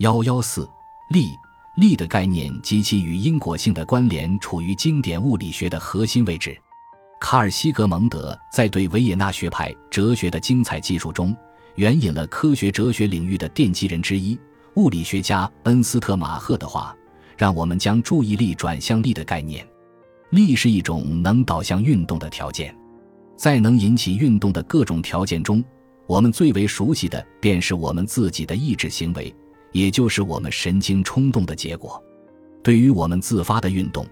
幺幺四力力的概念及其与因果性的关联，处于经典物理学的核心位置。卡尔·西格蒙德在对维也纳学派哲学的精彩记述中，援引了科学哲学领域的奠基人之一物理学家恩斯特·马赫的话，让我们将注意力转向力的概念。力是一种能导向运动的条件，在能引起运动的各种条件中，我们最为熟悉的便是我们自己的意志行为，也就是我们神经冲动的结果。对于我们自发的运动，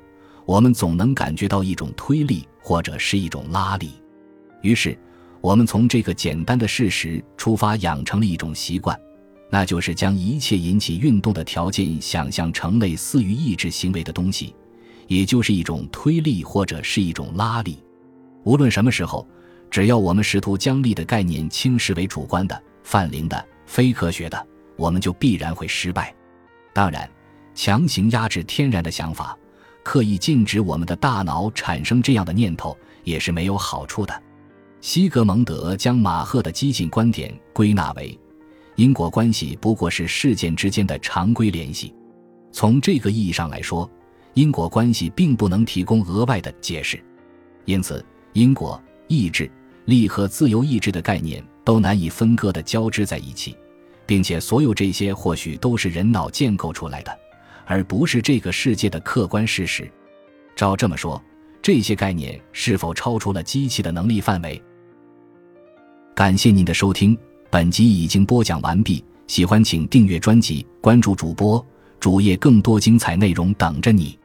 我们总能感觉到一种推力或者是一种拉力，于是我们从这个简单的事实出发，养成了一种习惯，那就是将一切引起运动的条件想象成类似于意志行为的东西，也就是一种推力或者是一种拉力。无论什么时候，只要我们试图将力的概念轻视为主观的、泛灵的、非科学的，我们就必然会失败。当然，强行压制天然的想法。刻意禁止我们的大脑产生这样的念头也是没有好处的。西格蒙德将马赫的激进观点归纳为：因果关系不过是事件之间的常规联系。从这个意义上来说，因果关系并不能提供额外的解释。因此，因果、意志、力和自由意志的概念都难以分割地交织在一起，并且所有这些或许都是人脑建构出来的。而不是这个世界的客观事实。照这么说，这些概念是否超出了机器的能力范围？感谢您的收听，本集已经播讲完毕。喜欢请订阅专辑，关注主播主页，更多精彩内容等着你。